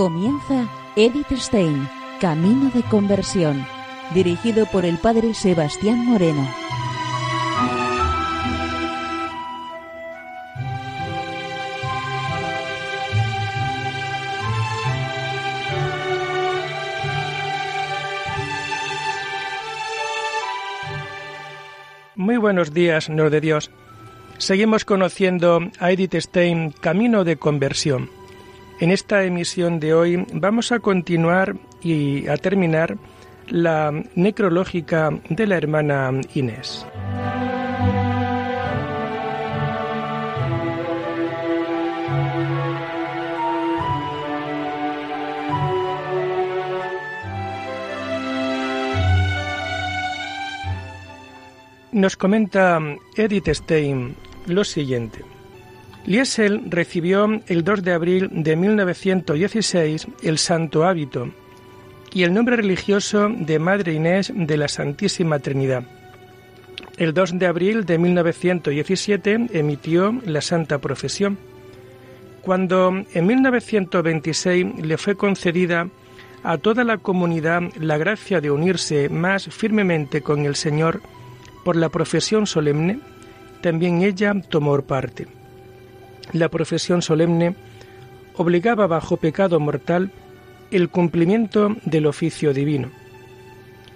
Comienza Edith Stein, Camino de Conversión, dirigido por el Padre Sebastián Moreno. Muy buenos días, Señor de Dios. Seguimos conociendo a Edith Stein, Camino de Conversión. En esta emisión de hoy vamos a continuar y a terminar la necrológica de la hermana Inés. Nos comenta Edith Stein lo siguiente. Liesel recibió el 2 de abril de 1916 el santo hábito y el nombre religioso de Madre Inés de la Santísima Trinidad. El 2 de abril de 1917 emitió la Santa Profesión. Cuando en 1926 le fue concedida a toda la comunidad la gracia de unirse más firmemente con el Señor por la profesión solemne, también ella tomó parte. La profesión solemne obligaba bajo pecado mortal el cumplimiento del oficio divino.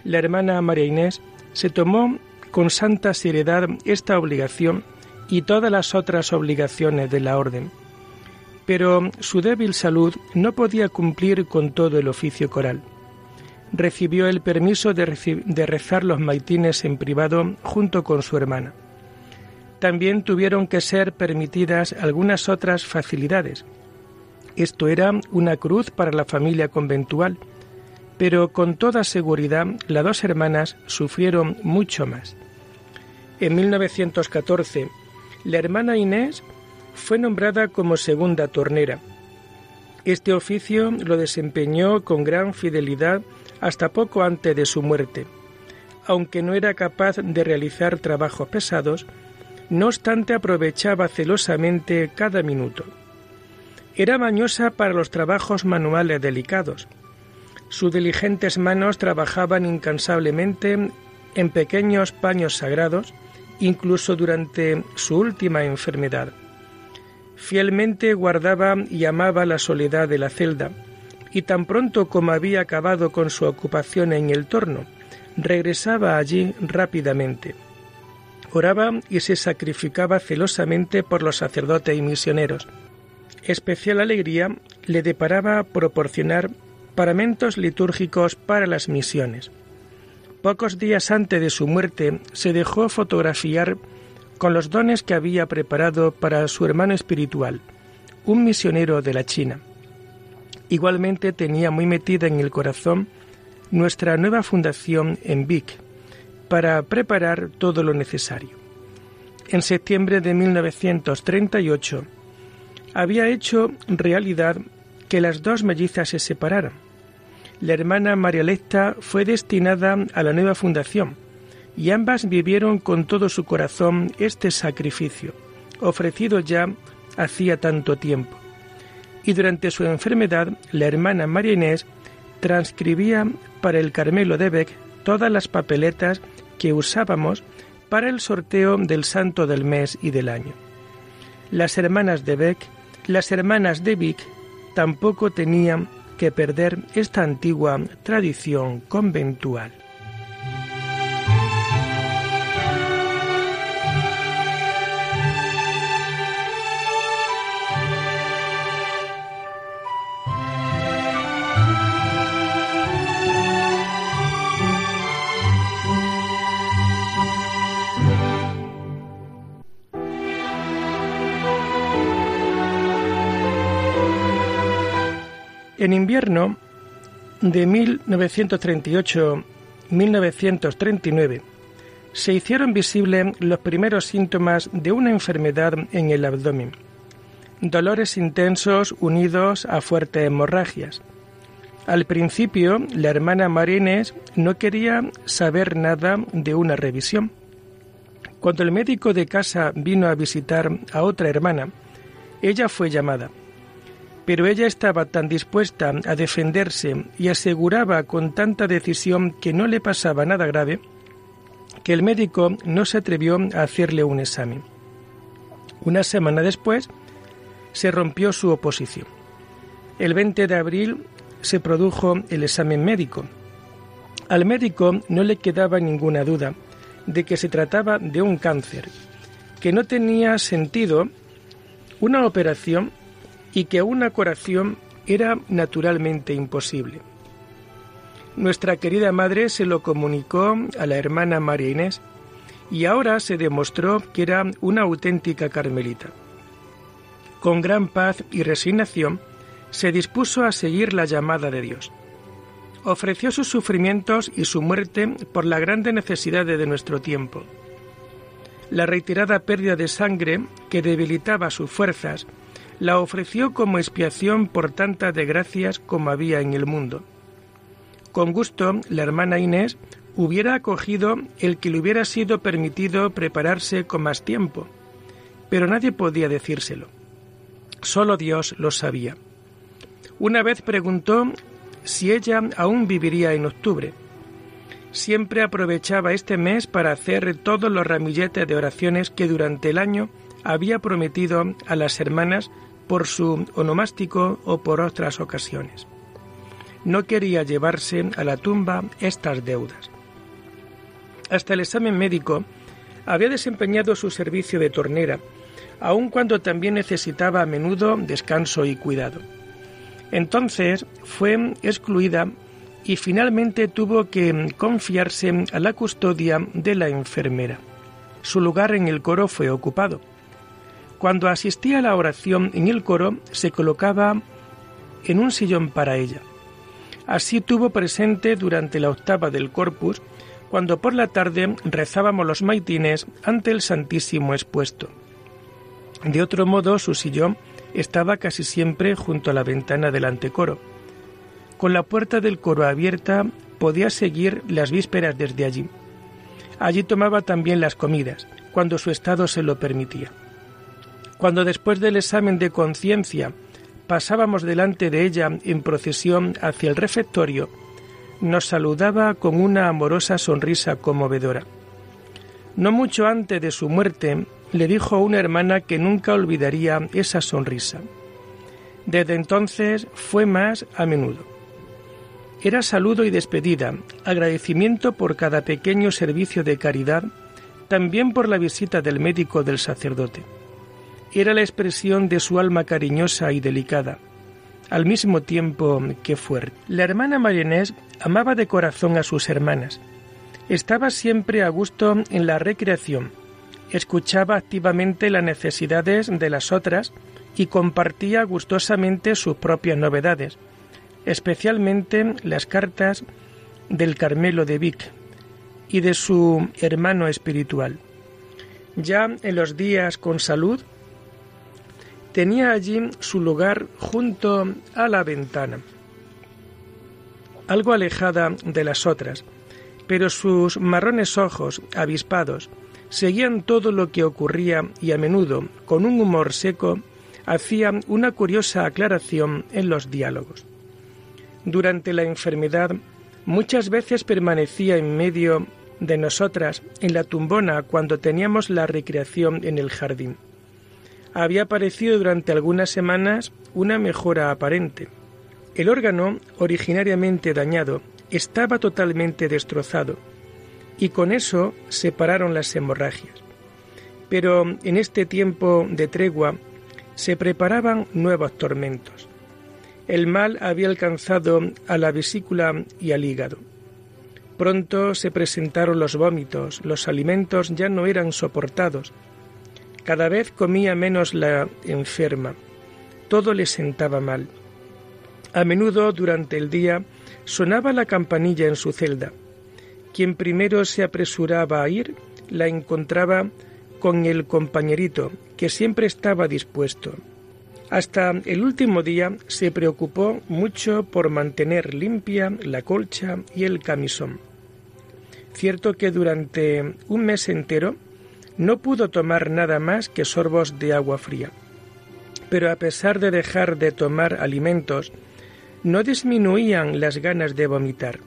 La hermana María Inés se tomó con santa seriedad esta obligación y todas las otras obligaciones de la orden, pero su débil salud no podía cumplir con todo el oficio coral. Recibió el permiso de, rezar los maitines en privado junto con su hermana también tuvieron que ser permitidas algunas otras facilidades. Esto era una cruz para la familia conventual, pero con toda seguridad las dos hermanas sufrieron mucho más. En 1914, la hermana Inés fue nombrada como segunda tornera. Este oficio lo desempeñó con gran fidelidad hasta poco antes de su muerte. Aunque no era capaz de realizar trabajos pesados, no obstante aprovechaba celosamente cada minuto. Era mañosa para los trabajos manuales delicados. Sus diligentes manos trabajaban incansablemente en pequeños paños sagrados, incluso durante su última enfermedad. Fielmente guardaba y amaba la soledad de la celda, y tan pronto como había acabado con su ocupación en el torno, regresaba allí rápidamente oraba y se sacrificaba celosamente por los sacerdotes y misioneros. Especial alegría le deparaba proporcionar paramentos litúrgicos para las misiones. Pocos días antes de su muerte se dejó fotografiar con los dones que había preparado para su hermano espiritual, un misionero de la China. Igualmente tenía muy metida en el corazón nuestra nueva fundación en Vic, para preparar todo lo necesario. En septiembre de 1938 había hecho realidad que las dos mellizas se separaran. La hermana María Lecta fue destinada a la nueva fundación y ambas vivieron con todo su corazón este sacrificio, ofrecido ya hacía tanto tiempo. Y durante su enfermedad, la hermana María Inés transcribía para el Carmelo de Beck todas las papeletas que usábamos para el sorteo del santo del mes y del año. Las hermanas de Beck, las hermanas de Vic, tampoco tenían que perder esta antigua tradición conventual. En invierno de 1938-1939 se hicieron visibles los primeros síntomas de una enfermedad en el abdomen, dolores intensos unidos a fuertes hemorragias. Al principio, la hermana Marines no quería saber nada de una revisión. Cuando el médico de casa vino a visitar a otra hermana, ella fue llamada pero ella estaba tan dispuesta a defenderse y aseguraba con tanta decisión que no le pasaba nada grave, que el médico no se atrevió a hacerle un examen. Una semana después se rompió su oposición. El 20 de abril se produjo el examen médico. Al médico no le quedaba ninguna duda de que se trataba de un cáncer, que no tenía sentido una operación y que una curación era naturalmente imposible. Nuestra querida madre se lo comunicó a la hermana María Inés y ahora se demostró que era una auténtica carmelita. Con gran paz y resignación, se dispuso a seguir la llamada de Dios. Ofreció sus sufrimientos y su muerte por la grande necesidad de nuestro tiempo. La reiterada pérdida de sangre que debilitaba sus fuerzas la ofreció como expiación por tantas desgracias como había en el mundo. Con gusto, la hermana Inés hubiera acogido el que le hubiera sido permitido prepararse con más tiempo, pero nadie podía decírselo. Solo Dios lo sabía. Una vez preguntó si ella aún viviría en octubre. Siempre aprovechaba este mes para hacer todos los ramilletes de oraciones que durante el año había prometido a las hermanas por su onomástico o por otras ocasiones no quería llevarse a la tumba estas deudas. Hasta el examen médico había desempeñado su servicio de tornera, aun cuando también necesitaba a menudo descanso y cuidado. Entonces fue excluida y finalmente tuvo que confiarse a la custodia de la enfermera. Su lugar en el coro fue ocupado. Cuando asistía a la oración en el coro, se colocaba en un sillón para ella. Así tuvo presente durante la octava del Corpus, cuando por la tarde rezábamos los maitines ante el Santísimo expuesto. De otro modo, su sillón estaba casi siempre junto a la ventana del antecoro. Con la puerta del coro abierta podía seguir las vísperas desde allí. Allí tomaba también las comidas, cuando su estado se lo permitía. Cuando después del examen de conciencia pasábamos delante de ella en procesión hacia el refectorio, nos saludaba con una amorosa sonrisa conmovedora. No mucho antes de su muerte, le dijo a una hermana que nunca olvidaría esa sonrisa. Desde entonces fue más a menudo. Era saludo y despedida, agradecimiento por cada pequeño servicio de caridad, también por la visita del médico del sacerdote era la expresión de su alma cariñosa y delicada, al mismo tiempo que fuerte. La hermana Marienés amaba de corazón a sus hermanas. Estaba siempre a gusto en la recreación, escuchaba activamente las necesidades de las otras y compartía gustosamente sus propias novedades, especialmente las cartas del Carmelo de Vic y de su hermano espiritual. Ya en los días con salud, tenía allí su lugar junto a la ventana, algo alejada de las otras, pero sus marrones ojos, avispados, seguían todo lo que ocurría y a menudo, con un humor seco, hacían una curiosa aclaración en los diálogos. Durante la enfermedad, muchas veces permanecía en medio de nosotras en la tumbona cuando teníamos la recreación en el jardín había aparecido durante algunas semanas una mejora aparente. El órgano, originariamente dañado, estaba totalmente destrozado y con eso se pararon las hemorragias. Pero en este tiempo de tregua se preparaban nuevos tormentos. El mal había alcanzado a la vesícula y al hígado. Pronto se presentaron los vómitos, los alimentos ya no eran soportados, cada vez comía menos la enferma. Todo le sentaba mal. A menudo durante el día sonaba la campanilla en su celda. Quien primero se apresuraba a ir la encontraba con el compañerito, que siempre estaba dispuesto. Hasta el último día se preocupó mucho por mantener limpia la colcha y el camisón. Cierto que durante un mes entero no pudo tomar nada más que sorbos de agua fría. pero a pesar de dejar de tomar alimentos, no disminuían las ganas de vomitar.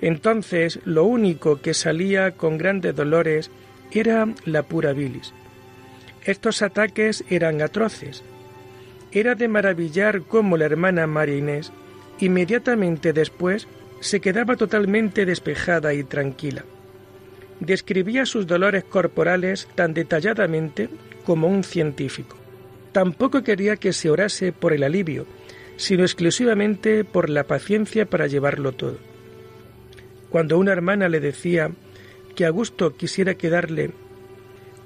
Entonces lo único que salía con grandes dolores era la pura bilis. Estos ataques eran atroces. Era de maravillar cómo la hermana María Inés, inmediatamente después, se quedaba totalmente despejada y tranquila. Describía sus dolores corporales tan detalladamente como un científico. Tampoco quería que se orase por el alivio, sino exclusivamente por la paciencia para llevarlo todo. Cuando una hermana le decía que Augusto quisiera quedarle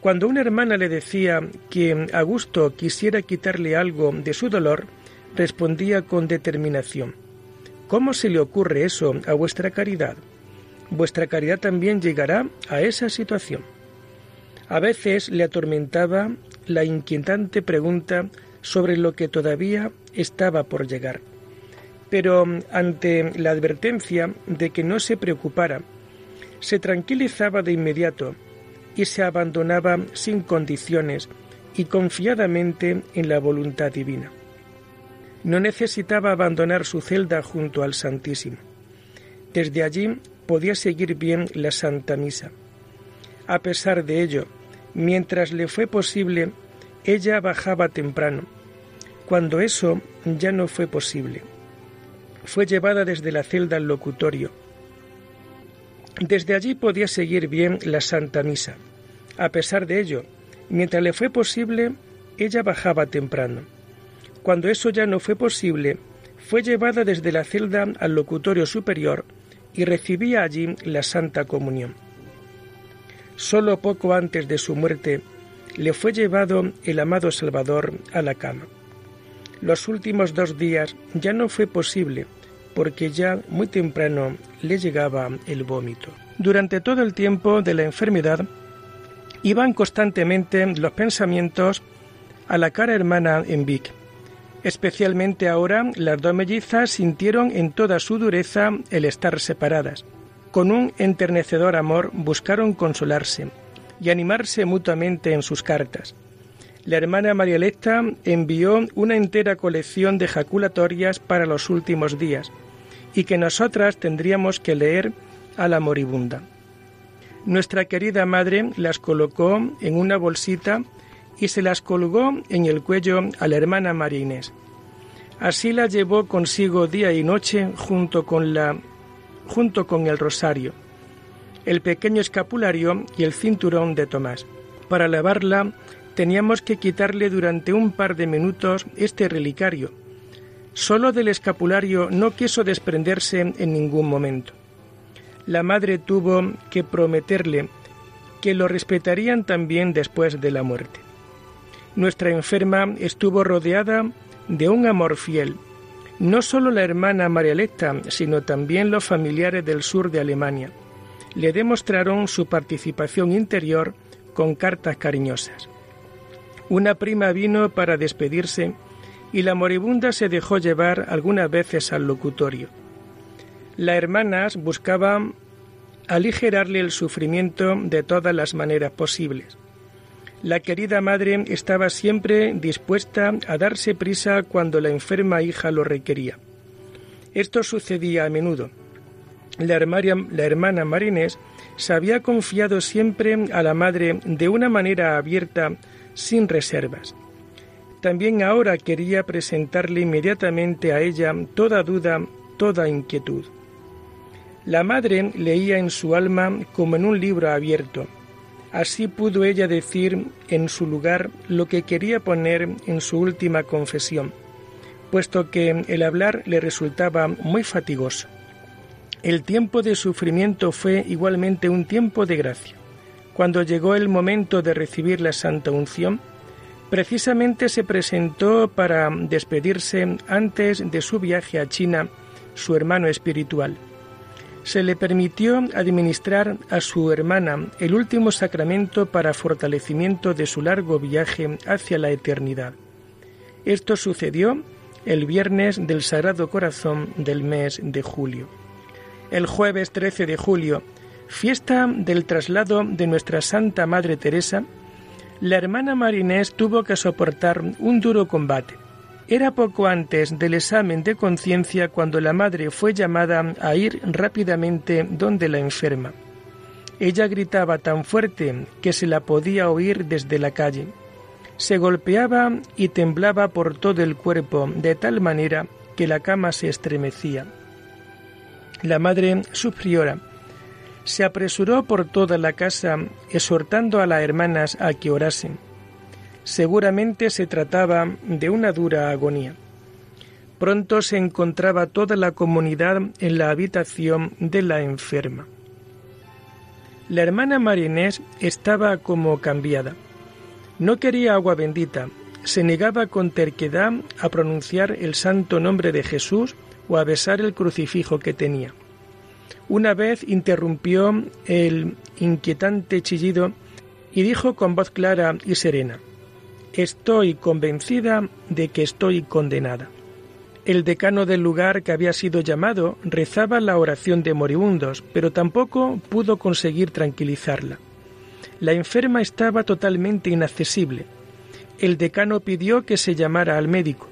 cuando una hermana le decía que Augusto quisiera quitarle algo de su dolor, respondía con determinación ¿Cómo se le ocurre eso a vuestra caridad? Vuestra caridad también llegará a esa situación. A veces le atormentaba la inquietante pregunta sobre lo que todavía estaba por llegar. Pero ante la advertencia de que no se preocupara, se tranquilizaba de inmediato y se abandonaba sin condiciones y confiadamente en la voluntad divina. No necesitaba abandonar su celda junto al Santísimo. Desde allí podía seguir bien la Santa Misa. A pesar de ello, mientras le fue posible, ella bajaba temprano. Cuando eso ya no fue posible, fue llevada desde la celda al locutorio. Desde allí podía seguir bien la Santa Misa. A pesar de ello, mientras le fue posible, ella bajaba temprano. Cuando eso ya no fue posible, fue llevada desde la celda al locutorio superior y recibía allí la Santa Comunión. Solo poco antes de su muerte, le fue llevado el amado Salvador a la cama. Los últimos dos días ya no fue posible porque ya muy temprano le llegaba el vómito. Durante todo el tiempo de la enfermedad iban constantemente los pensamientos a la cara hermana en Vic. Especialmente ahora las dos mellizas sintieron en toda su dureza el estar separadas. Con un enternecedor amor buscaron consolarse y animarse mutuamente en sus cartas. La hermana María Electa envió una entera colección de jaculatorias para los últimos días y que nosotras tendríamos que leer a la moribunda. Nuestra querida madre las colocó en una bolsita y se las colgó en el cuello a la hermana María Inés. Así la llevó consigo día y noche junto con la junto con el rosario el pequeño escapulario y el cinturón de Tomás. Para lavarla teníamos que quitarle durante un par de minutos este relicario. Solo del escapulario no quiso desprenderse en ningún momento. La madre tuvo que prometerle que lo respetarían también después de la muerte. Nuestra enferma estuvo rodeada de un amor fiel. No solo la hermana María Electa, sino también los familiares del sur de Alemania le demostraron su participación interior con cartas cariñosas. Una prima vino para despedirse y la moribunda se dejó llevar algunas veces al locutorio. Las hermanas buscaban aligerarle el sufrimiento de todas las maneras posibles. La querida madre estaba siempre dispuesta a darse prisa cuando la enferma hija lo requería. Esto sucedía a menudo la, hermana Marinés se había confiado siempre a la madre de una manera abierta, sin reservas. También ahora quería presentarle inmediatamente a ella toda duda, toda inquietud. La madre leía en su alma como en un libro abierto. Así pudo ella decir en su lugar lo que quería poner en su última confesión, puesto que el hablar le resultaba muy fatigoso. El tiempo de sufrimiento fue igualmente un tiempo de gracia. Cuando llegó el momento de recibir la Santa Unción, precisamente se presentó para despedirse antes de su viaje a China su hermano espiritual. Se le permitió administrar a su hermana el último sacramento para fortalecimiento de su largo viaje hacia la eternidad. Esto sucedió el viernes del Sagrado Corazón del mes de julio el jueves 13 de julio, fiesta del traslado de nuestra Santa Madre Teresa, La hermana Marinés tuvo que soportar un duro combate. Era poco antes del examen de conciencia cuando la madre fue llamada a ir rápidamente donde la enferma. Ella gritaba tan fuerte que se la podía oír desde la calle. Se golpeaba y temblaba por todo el cuerpo de tal manera que la cama se estremecía. La madre superiora se apresuró por toda la casa exhortando a las hermanas a que orasen. Seguramente se trataba de una dura agonía. Pronto se encontraba toda la comunidad en la habitación de la enferma. La hermana Marinés estaba como cambiada. No quería agua bendita, se negaba con terquedad a pronunciar el santo nombre de Jesús o a besar el crucifijo que tenía. Una vez interrumpió el inquietante chillido y dijo con voz clara y serena, Estoy convencida de que estoy condenada. El decano del lugar que había sido llamado rezaba la oración de moribundos, pero tampoco pudo conseguir tranquilizarla. La enferma estaba totalmente inaccesible. El decano pidió que se llamara al médico.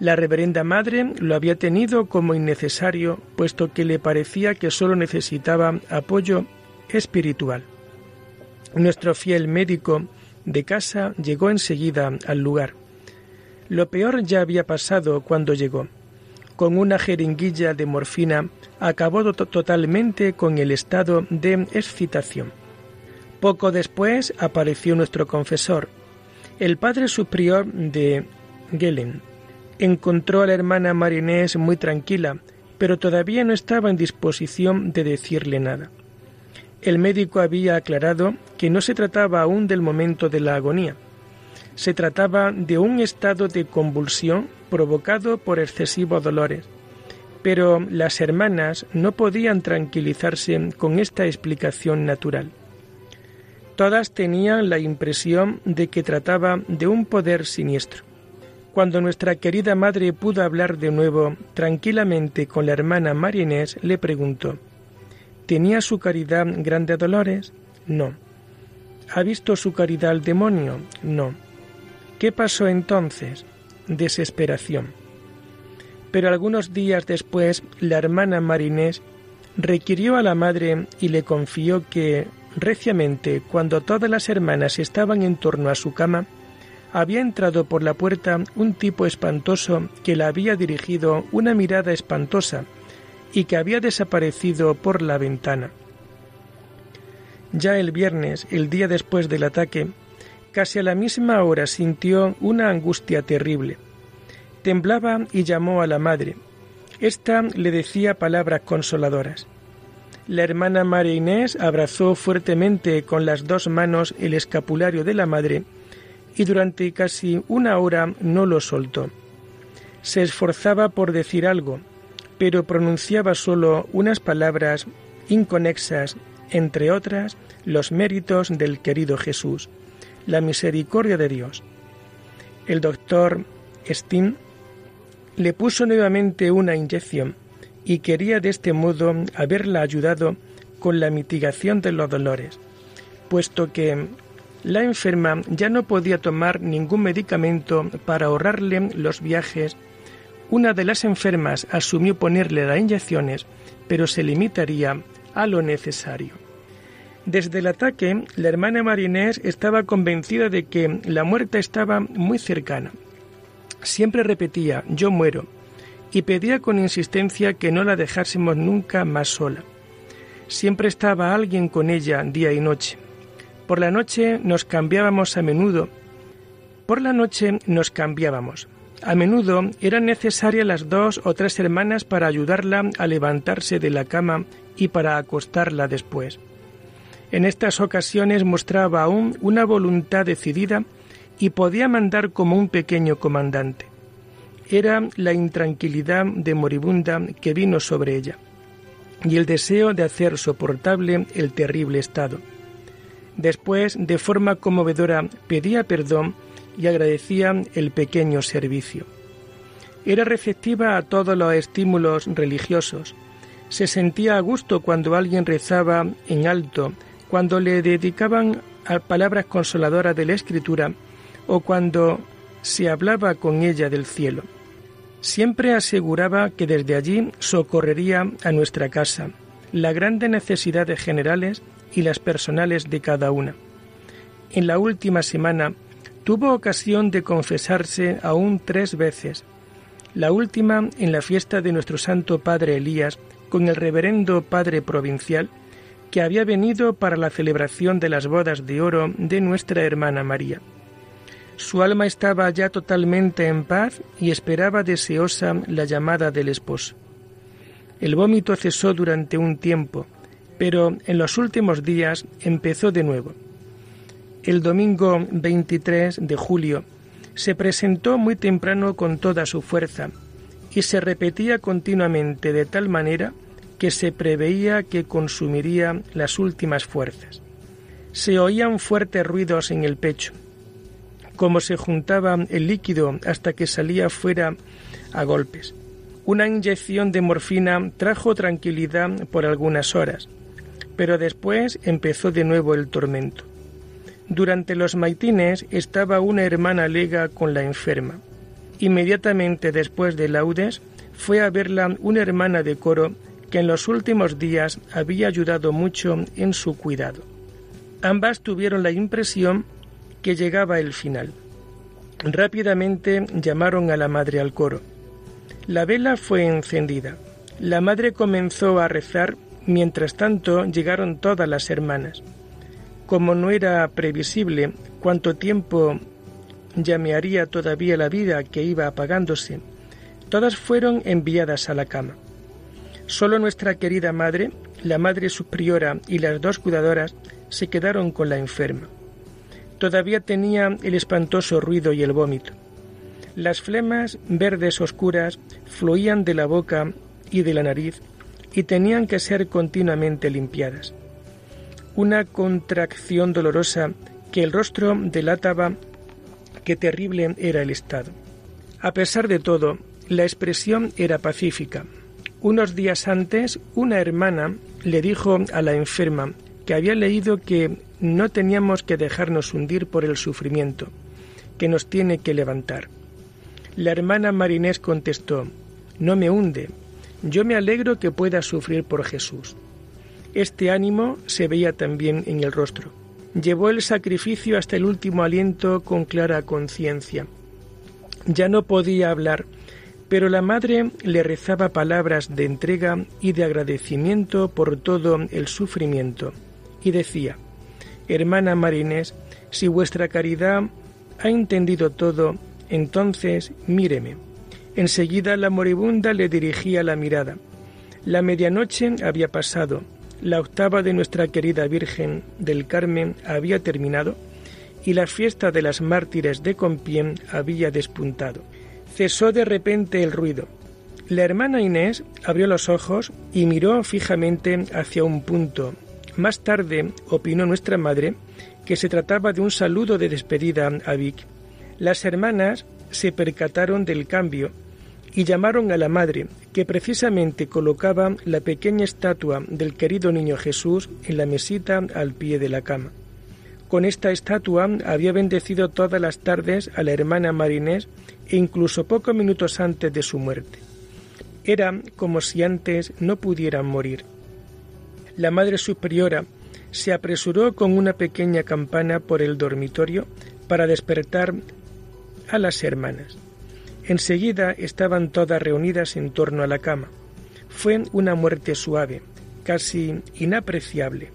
La reverenda madre lo había tenido como innecesario, puesto que le parecía que sólo necesitaba apoyo espiritual. Nuestro fiel médico de casa llegó enseguida al lugar. Lo peor ya había pasado cuando llegó. Con una jeringuilla de morfina acabó totalmente con el estado de excitación. Poco después apareció nuestro confesor, el padre superior de Gelen. Encontró a la hermana Marinés muy tranquila, pero todavía no estaba en disposición de decirle nada. El médico había aclarado que no se trataba aún del momento de la agonía, se trataba de un estado de convulsión provocado por excesivos dolores. Pero las hermanas no podían tranquilizarse con esta explicación natural. Todas tenían la impresión de que trataba de un poder siniestro. Cuando nuestra querida madre pudo hablar de nuevo tranquilamente con la hermana María le preguntó ¿Tenía su caridad grande dolores? No. ¿Ha visto su caridad al demonio? No. ¿Qué pasó entonces? Desesperación. Pero algunos días después, la hermana Marinés requirió a la madre y le confió que, reciamente, cuando todas las hermanas estaban en torno a su cama, había entrado por la puerta un tipo espantoso que le había dirigido una mirada espantosa y que había desaparecido por la ventana. Ya el viernes, el día después del ataque, Casi a la misma hora sintió una angustia terrible. Temblaba y llamó a la madre. Esta le decía palabras consoladoras. La hermana María Inés abrazó fuertemente con las dos manos el escapulario de la madre y durante casi una hora no lo soltó. Se esforzaba por decir algo, pero pronunciaba solo unas palabras inconexas, entre otras, los méritos del querido Jesús la misericordia de Dios. El doctor Steen le puso nuevamente una inyección y quería de este modo haberla ayudado con la mitigación de los dolores, puesto que la enferma ya no podía tomar ningún medicamento para ahorrarle los viajes. Una de las enfermas asumió ponerle las inyecciones, pero se limitaría a lo necesario. Desde el ataque, la hermana Marinés estaba convencida de que la muerte estaba muy cercana. Siempre repetía, yo muero, y pedía con insistencia que no la dejásemos nunca más sola. Siempre estaba alguien con ella día y noche. Por la noche nos cambiábamos a menudo. Por la noche nos cambiábamos. A menudo eran necesarias las dos o tres hermanas para ayudarla a levantarse de la cama y para acostarla después. En estas ocasiones mostraba aún una voluntad decidida y podía mandar como un pequeño comandante. Era la intranquilidad de moribunda que vino sobre ella y el deseo de hacer soportable el terrible estado. Después, de forma conmovedora, pedía perdón y agradecía el pequeño servicio. Era receptiva a todos los estímulos religiosos. Se sentía a gusto cuando alguien rezaba en alto cuando le dedicaban a palabras consoladoras de la Escritura o cuando se hablaba con ella del cielo. Siempre aseguraba que desde allí socorrería a nuestra casa, la grande necesidades generales y las personales de cada una. En la última semana tuvo ocasión de confesarse aún tres veces, la última en la fiesta de nuestro Santo Padre Elías con el reverendo Padre Provincial, que había venido para la celebración de las bodas de oro de nuestra hermana María. Su alma estaba ya totalmente en paz y esperaba deseosa la llamada del esposo. El vómito cesó durante un tiempo, pero en los últimos días empezó de nuevo. El domingo 23 de julio se presentó muy temprano con toda su fuerza y se repetía continuamente de tal manera que se preveía que consumiría las últimas fuerzas. Se oían fuertes ruidos en el pecho, como se juntaba el líquido hasta que salía fuera a golpes. Una inyección de morfina trajo tranquilidad por algunas horas, pero después empezó de nuevo el tormento. Durante los maitines estaba una hermana lega con la enferma. Inmediatamente después de laudes fue a verla una hermana de coro que en los últimos días había ayudado mucho en su cuidado. Ambas tuvieron la impresión que llegaba el final. Rápidamente llamaron a la madre al coro. La vela fue encendida. La madre comenzó a rezar, mientras tanto llegaron todas las hermanas. Como no era previsible cuánto tiempo llamearía todavía la vida que iba apagándose, todas fueron enviadas a la cama. Solo nuestra querida madre, la madre superiora y las dos cuidadoras se quedaron con la enferma. Todavía tenía el espantoso ruido y el vómito. Las flemas verdes oscuras fluían de la boca y de la nariz y tenían que ser continuamente limpiadas. Una contracción dolorosa que el rostro delataba qué terrible era el estado. A pesar de todo, la expresión era pacífica, unos días antes, una hermana le dijo a la enferma que había leído que no teníamos que dejarnos hundir por el sufrimiento, que nos tiene que levantar. La hermana Marinés contestó, No me hunde, yo me alegro que pueda sufrir por Jesús. Este ánimo se veía también en el rostro. Llevó el sacrificio hasta el último aliento con clara conciencia. Ya no podía hablar, pero la madre le rezaba palabras de entrega y de agradecimiento por todo el sufrimiento, y decía, Hermana Marinés, si vuestra caridad ha entendido todo, entonces míreme. Enseguida la moribunda le dirigía la mirada. La medianoche había pasado, la octava de nuestra querida Virgen del Carmen había terminado y la fiesta de las mártires de Compiègne había despuntado. Cesó de repente el ruido. La hermana Inés abrió los ojos y miró fijamente hacia un punto. Más tarde opinó nuestra madre que se trataba de un saludo de despedida a Vic. Las hermanas se percataron del cambio y llamaron a la madre, que precisamente colocaba la pequeña estatua del querido niño Jesús en la mesita al pie de la cama. Con esta estatua había bendecido todas las tardes a la hermana Marinés e incluso pocos minutos antes de su muerte. Era como si antes no pudieran morir. La Madre Superiora se apresuró con una pequeña campana por el dormitorio para despertar a las hermanas. Enseguida estaban todas reunidas en torno a la cama. Fue una muerte suave, casi inapreciable.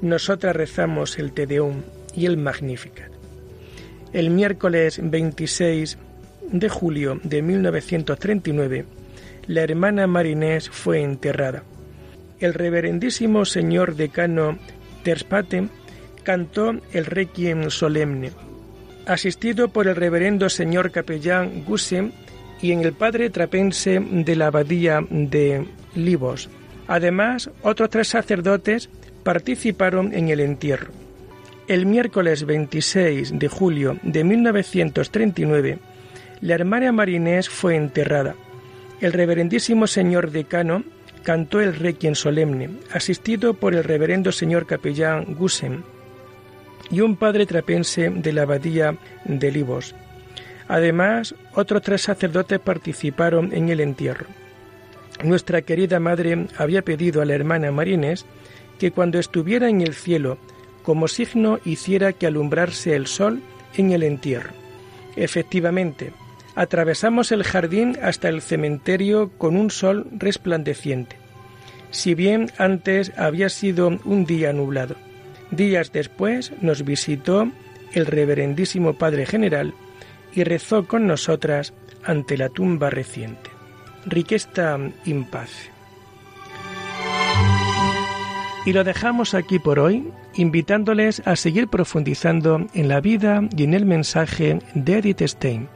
Nosotras rezamos el Te Deum y el Magnificat. El miércoles 26 de julio de 1939, la hermana Marinés fue enterrada. El reverendísimo señor decano Terspate cantó el Requiem solemne, asistido por el reverendo señor capellán Gusse y en el padre trapense de la abadía de Libos. Además, otros tres sacerdotes participaron en el entierro. El miércoles 26 de julio de 1939, la hermana Marinés fue enterrada. El reverendísimo señor decano cantó el requiem solemne, asistido por el reverendo señor capellán Gusen. Y un padre trapense de la abadía de Libos. Además, otros tres sacerdotes participaron en el entierro. Nuestra querida madre había pedido a la hermana Marines que cuando estuviera en el cielo, como signo hiciera que alumbrarse el sol en el entierro. Efectivamente, atravesamos el jardín hasta el cementerio con un sol resplandeciente, si bien antes había sido un día nublado. Días después nos visitó el reverendísimo Padre General y rezó con nosotras ante la tumba reciente. Riquesta in paz. Y lo dejamos aquí por hoy, invitándoles a seguir profundizando en la vida y en el mensaje de Edith Stein.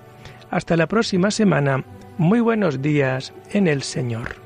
Hasta la próxima semana. Muy buenos días en el Señor.